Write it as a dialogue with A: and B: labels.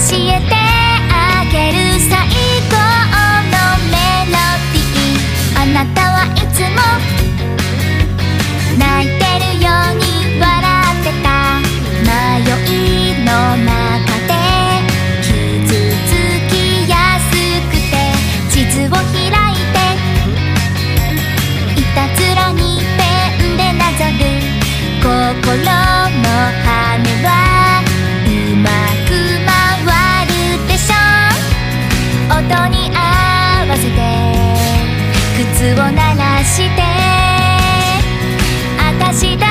A: えてあげる最高のメロディー。あなたはいつも泣いてるように笑ってた。迷いの中で傷つきやすくて地図を開いていたずらにペンでなぞる。心を鳴らして明かした